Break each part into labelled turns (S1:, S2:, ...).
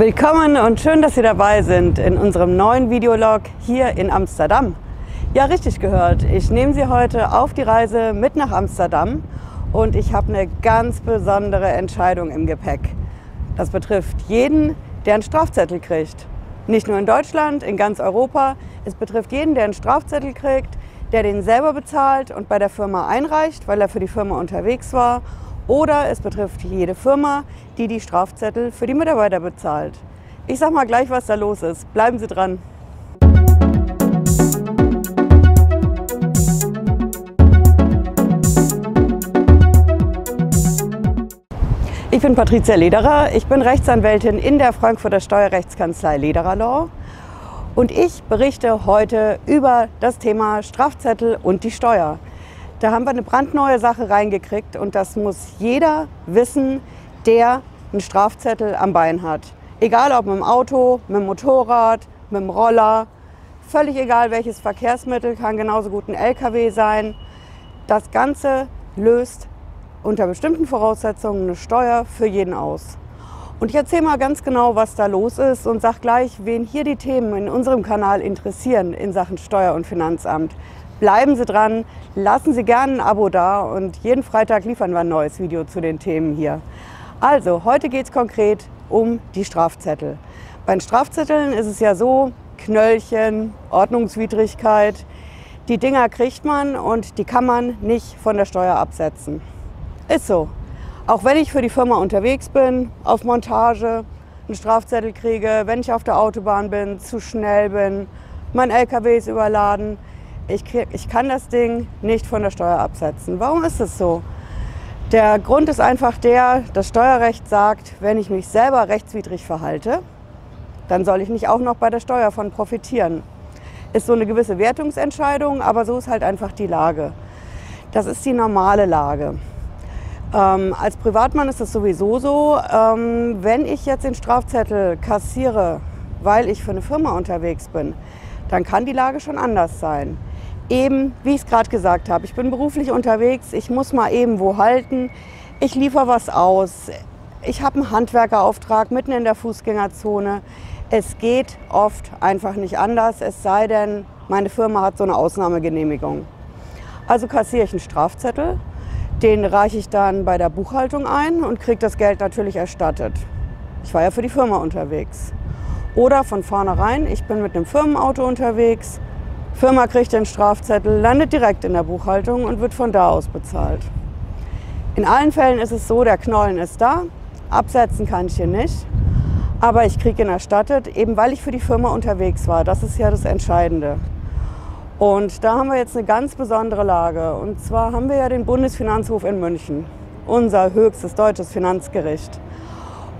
S1: Willkommen und schön, dass Sie dabei sind in unserem neuen Videolog hier in Amsterdam. Ja, richtig gehört. Ich nehme Sie heute auf die Reise mit nach Amsterdam und ich habe eine ganz besondere Entscheidung im Gepäck. Das betrifft jeden, der einen Strafzettel kriegt. Nicht nur in Deutschland, in ganz Europa. Es betrifft jeden, der einen Strafzettel kriegt, der den selber bezahlt und bei der Firma einreicht, weil er für die Firma unterwegs war oder es betrifft jede Firma, die die Strafzettel für die Mitarbeiter bezahlt. Ich sag mal gleich, was da los ist. Bleiben Sie dran. Ich bin Patricia Lederer, ich bin Rechtsanwältin in der Frankfurter Steuerrechtskanzlei Lederer Law und ich berichte heute über das Thema Strafzettel und die Steuer. Da haben wir eine brandneue Sache reingekriegt und das muss jeder wissen, der einen Strafzettel am Bein hat. Egal ob mit dem Auto, mit dem Motorrad, mit dem Roller, völlig egal welches Verkehrsmittel, kann genauso gut ein LKW sein. Das Ganze löst unter bestimmten Voraussetzungen eine Steuer für jeden aus. Und ich erzähle mal ganz genau, was da los ist und sage gleich, wen hier die Themen in unserem Kanal interessieren in Sachen Steuer- und Finanzamt. Bleiben Sie dran, lassen Sie gerne ein Abo da und jeden Freitag liefern wir ein neues Video zu den Themen hier. Also, heute geht es konkret um die Strafzettel. Bei den Strafzetteln ist es ja so, Knöllchen, Ordnungswidrigkeit, die Dinger kriegt man und die kann man nicht von der Steuer absetzen. Ist so. Auch wenn ich für die Firma unterwegs bin, auf Montage, einen Strafzettel kriege, wenn ich auf der Autobahn bin, zu schnell bin, mein LKW ist überladen, ich, ich kann das Ding nicht von der Steuer absetzen. Warum ist es so? Der Grund ist einfach der, das Steuerrecht sagt, wenn ich mich selber rechtswidrig verhalte, dann soll ich nicht auch noch bei der Steuer von profitieren. Ist so eine gewisse Wertungsentscheidung, aber so ist halt einfach die Lage. Das ist die normale Lage. Ähm, als Privatmann ist es sowieso so, ähm, wenn ich jetzt den Strafzettel kassiere, weil ich für eine Firma unterwegs bin, dann kann die Lage schon anders sein eben, wie ich es gerade gesagt habe, ich bin beruflich unterwegs, ich muss mal eben wo halten, ich liefere was aus, ich habe einen Handwerkerauftrag mitten in der Fußgängerzone. Es geht oft einfach nicht anders, es sei denn, meine Firma hat so eine Ausnahmegenehmigung. Also kassiere ich einen Strafzettel, den reiche ich dann bei der Buchhaltung ein und kriege das Geld natürlich erstattet. Ich war ja für die Firma unterwegs. Oder von vornherein, ich bin mit einem Firmenauto unterwegs, Firma kriegt den Strafzettel, landet direkt in der Buchhaltung und wird von da aus bezahlt. In allen Fällen ist es so, der Knollen ist da, absetzen kann ich hier nicht, aber ich kriege ihn erstattet, eben weil ich für die Firma unterwegs war. Das ist ja das Entscheidende. Und da haben wir jetzt eine ganz besondere Lage. Und zwar haben wir ja den Bundesfinanzhof in München, unser höchstes deutsches Finanzgericht.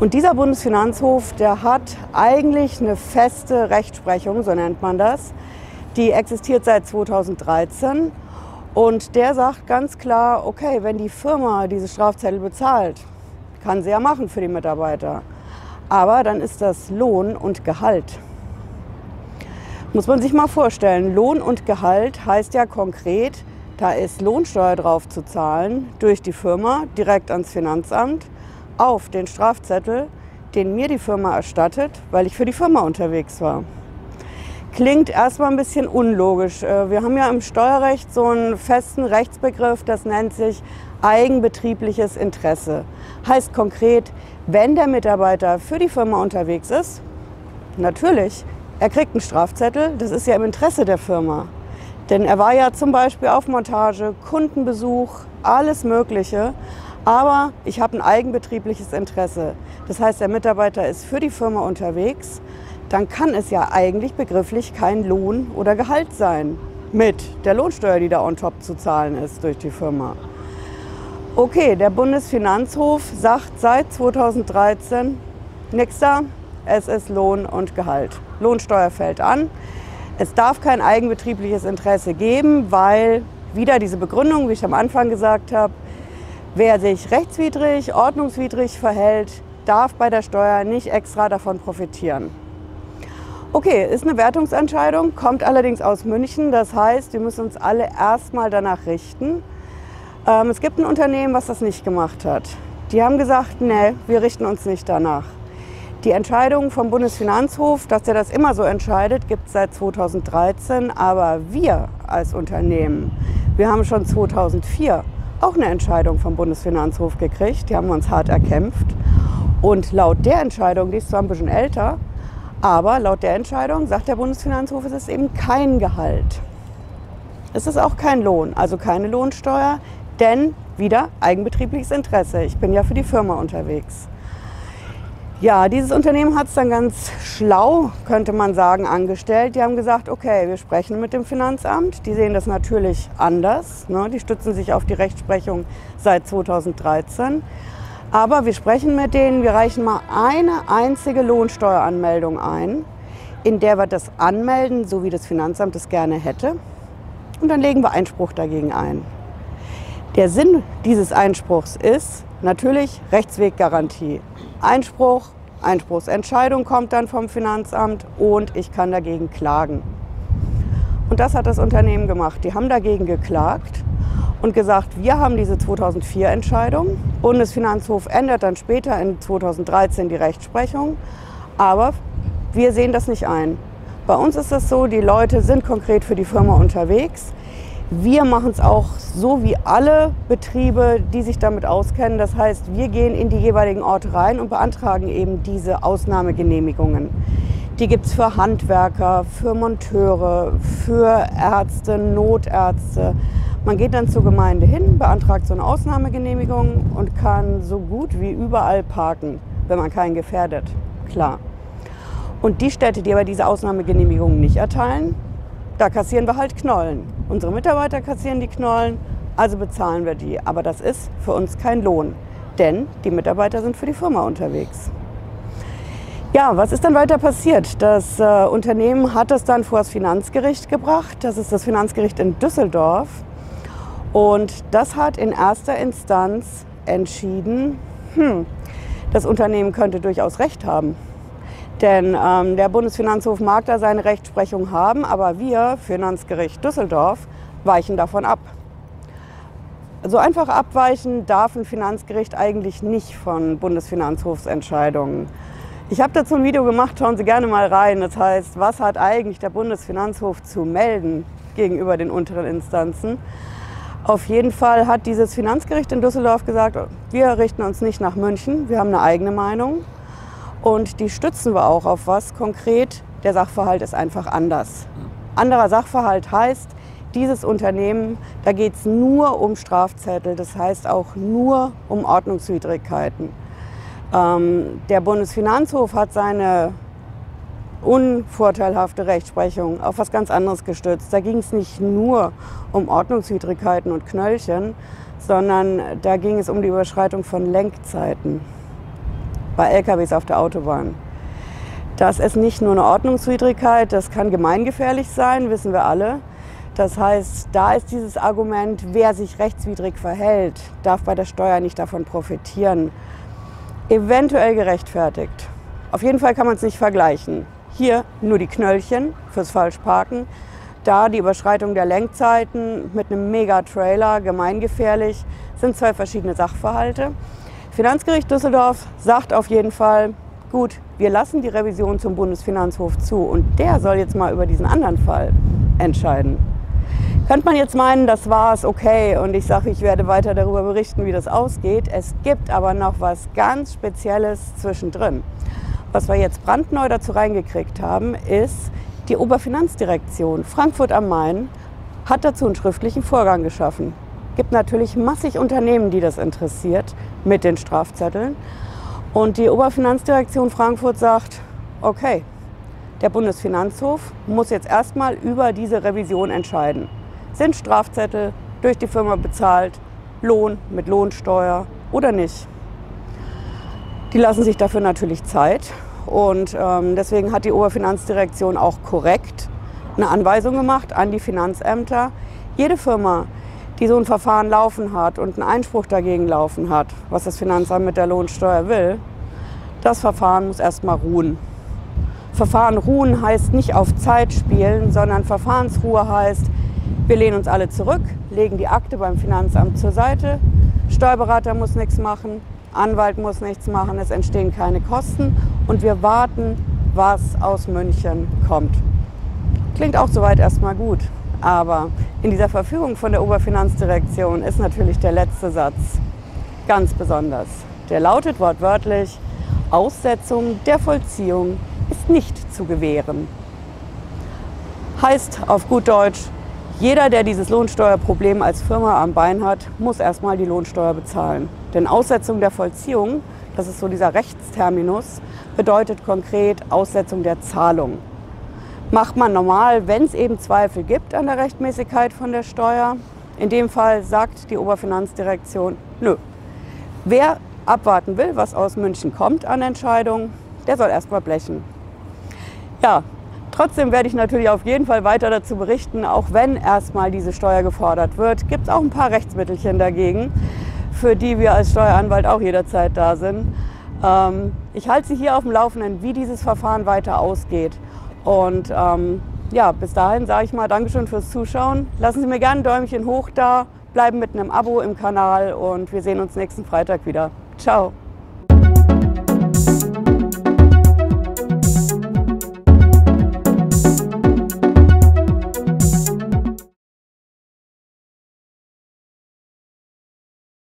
S1: Und dieser Bundesfinanzhof, der hat eigentlich eine feste Rechtsprechung, so nennt man das. Die existiert seit 2013 und der sagt ganz klar, okay, wenn die Firma diese Strafzettel bezahlt, kann sie ja machen für die Mitarbeiter. Aber dann ist das Lohn und Gehalt. Muss man sich mal vorstellen, Lohn und Gehalt heißt ja konkret, da ist Lohnsteuer drauf zu zahlen durch die Firma direkt ans Finanzamt auf den Strafzettel, den mir die Firma erstattet, weil ich für die Firma unterwegs war klingt erstmal ein bisschen unlogisch. Äh, wir haben ja im Steuerrecht so einen festen Rechtsbegriff, das nennt sich eigenbetriebliches Interesse. Heißt konkret, wenn der Mitarbeiter für die Firma unterwegs ist, natürlich, er kriegt einen Strafzettel, das ist ja im Interesse der Firma. Denn er war ja zum Beispiel auf Montage, Kundenbesuch, alles Mögliche. Aber ich habe ein eigenbetriebliches Interesse. Das heißt, der Mitarbeiter ist für die Firma unterwegs dann kann es ja eigentlich begrifflich kein Lohn oder Gehalt sein mit der Lohnsteuer, die da on top zu zahlen ist durch die Firma. Okay, der Bundesfinanzhof sagt seit 2013 nichts da, es ist Lohn und Gehalt. Lohnsteuer fällt an. Es darf kein eigenbetriebliches Interesse geben, weil wieder diese Begründung, wie ich am Anfang gesagt habe, wer sich rechtswidrig, ordnungswidrig verhält, darf bei der Steuer nicht extra davon profitieren. Okay, ist eine Wertungsentscheidung, kommt allerdings aus München. Das heißt, wir müssen uns alle erstmal danach richten. Ähm, es gibt ein Unternehmen, was das nicht gemacht hat. Die haben gesagt, nee, wir richten uns nicht danach. Die Entscheidung vom Bundesfinanzhof, dass er das immer so entscheidet, gibt es seit 2013. Aber wir als Unternehmen, wir haben schon 2004 auch eine Entscheidung vom Bundesfinanzhof gekriegt. Die haben wir uns hart erkämpft. Und laut der Entscheidung, die ist zwar ein bisschen älter, aber laut der Entscheidung sagt der Bundesfinanzhof, es ist eben kein Gehalt. Es ist auch kein Lohn, also keine Lohnsteuer, denn wieder eigenbetriebliches Interesse. Ich bin ja für die Firma unterwegs. Ja, dieses Unternehmen hat es dann ganz schlau, könnte man sagen, angestellt. Die haben gesagt, okay, wir sprechen mit dem Finanzamt. Die sehen das natürlich anders. Ne? Die stützen sich auf die Rechtsprechung seit 2013. Aber wir sprechen mit denen, wir reichen mal eine einzige Lohnsteueranmeldung ein, in der wir das anmelden, so wie das Finanzamt es gerne hätte. Und dann legen wir Einspruch dagegen ein. Der Sinn dieses Einspruchs ist natürlich Rechtsweggarantie. Einspruch, Einspruchsentscheidung kommt dann vom Finanzamt und ich kann dagegen klagen. Und das hat das Unternehmen gemacht. Die haben dagegen geklagt und gesagt, wir haben diese 2004 Entscheidung. Bundesfinanzhof ändert dann später in 2013 die Rechtsprechung, aber wir sehen das nicht ein. Bei uns ist es so, die Leute sind konkret für die Firma unterwegs. Wir machen es auch so wie alle Betriebe, die sich damit auskennen. Das heißt, wir gehen in die jeweiligen Orte rein und beantragen eben diese Ausnahmegenehmigungen. Die gibt es für Handwerker, für Monteure, für Ärzte, Notärzte. Man geht dann zur Gemeinde hin, beantragt so eine Ausnahmegenehmigung und kann so gut wie überall parken, wenn man keinen gefährdet. Klar. Und die Städte, die aber diese Ausnahmegenehmigungen nicht erteilen, da kassieren wir halt Knollen. Unsere Mitarbeiter kassieren die Knollen, also bezahlen wir die. Aber das ist für uns kein Lohn, denn die Mitarbeiter sind für die Firma unterwegs. Ja, was ist dann weiter passiert? Das äh, Unternehmen hat es dann vor das Finanzgericht gebracht. Das ist das Finanzgericht in Düsseldorf. Und das hat in erster Instanz entschieden, hm, das Unternehmen könnte durchaus recht haben. Denn ähm, der Bundesfinanzhof mag da seine Rechtsprechung haben, aber wir, Finanzgericht Düsseldorf, weichen davon ab. So einfach abweichen darf ein Finanzgericht eigentlich nicht von Bundesfinanzhofsentscheidungen. Ich habe dazu ein Video gemacht, schauen Sie gerne mal rein. Das heißt, was hat eigentlich der Bundesfinanzhof zu melden gegenüber den unteren Instanzen? Auf jeden Fall hat dieses Finanzgericht in Düsseldorf gesagt, wir richten uns nicht nach München, wir haben eine eigene Meinung. Und die stützen wir auch auf was konkret. Der Sachverhalt ist einfach anders. Anderer Sachverhalt heißt, dieses Unternehmen, da geht es nur um Strafzettel, das heißt auch nur um Ordnungswidrigkeiten. Ähm, der Bundesfinanzhof hat seine unvorteilhafte Rechtsprechung auf was ganz anderes gestützt. Da ging es nicht nur um Ordnungswidrigkeiten und Knöllchen, sondern da ging es um die Überschreitung von Lenkzeiten bei LKWs auf der Autobahn. Das ist nicht nur eine Ordnungswidrigkeit, das kann gemeingefährlich sein, wissen wir alle. Das heißt, da ist dieses Argument, wer sich rechtswidrig verhält, darf bei der Steuer nicht davon profitieren, eventuell gerechtfertigt. Auf jeden Fall kann man es nicht vergleichen. Hier nur die Knöllchen fürs Falschparken, da die Überschreitung der Lenkzeiten mit einem Mega-Trailer, gemeingefährlich, sind zwei verschiedene Sachverhalte. Finanzgericht Düsseldorf sagt auf jeden Fall, gut, wir lassen die Revision zum Bundesfinanzhof zu und der soll jetzt mal über diesen anderen Fall entscheiden. Könnte man jetzt meinen, das war's, okay, und ich sage, ich werde weiter darüber berichten, wie das ausgeht. Es gibt aber noch was ganz Spezielles zwischendrin. Was wir jetzt brandneu dazu reingekriegt haben, ist, die Oberfinanzdirektion Frankfurt am Main hat dazu einen schriftlichen Vorgang geschaffen gibt natürlich massig Unternehmen, die das interessiert mit den Strafzetteln. Und die Oberfinanzdirektion Frankfurt sagt, okay, der Bundesfinanzhof muss jetzt erstmal über diese Revision entscheiden. Sind Strafzettel durch die Firma bezahlt, Lohn mit Lohnsteuer oder nicht? Die lassen sich dafür natürlich Zeit und ähm, deswegen hat die Oberfinanzdirektion auch korrekt eine Anweisung gemacht an die Finanzämter. Jede Firma, die so ein Verfahren laufen hat und einen Einspruch dagegen laufen hat, was das Finanzamt mit der Lohnsteuer will, das Verfahren muss erstmal ruhen. Verfahren ruhen heißt nicht auf Zeit spielen, sondern Verfahrensruhe heißt, wir lehnen uns alle zurück, legen die Akte beim Finanzamt zur Seite, Steuerberater muss nichts machen, Anwalt muss nichts machen, es entstehen keine Kosten und wir warten, was aus München kommt. Klingt auch soweit erstmal gut. Aber in dieser Verfügung von der Oberfinanzdirektion ist natürlich der letzte Satz ganz besonders. Der lautet wortwörtlich, Aussetzung der Vollziehung ist nicht zu gewähren. Heißt auf gut Deutsch, jeder, der dieses Lohnsteuerproblem als Firma am Bein hat, muss erstmal die Lohnsteuer bezahlen. Denn Aussetzung der Vollziehung, das ist so dieser Rechtsterminus, bedeutet konkret Aussetzung der Zahlung. Macht man normal, wenn es eben Zweifel gibt an der Rechtmäßigkeit von der Steuer. In dem Fall sagt die Oberfinanzdirektion, nö. Wer abwarten will, was aus München kommt an Entscheidungen, der soll erstmal blechen. Ja, trotzdem werde ich natürlich auf jeden Fall weiter dazu berichten, auch wenn erstmal diese Steuer gefordert wird, gibt es auch ein paar Rechtsmittelchen dagegen, für die wir als Steueranwalt auch jederzeit da sind. Ähm, ich halte Sie hier auf dem Laufenden, wie dieses Verfahren weiter ausgeht. Und ähm, ja, bis dahin sage ich mal Dankeschön fürs Zuschauen. Lassen Sie mir gerne ein Däumchen hoch da, bleiben mit einem Abo im Kanal und wir sehen uns nächsten Freitag wieder. Ciao.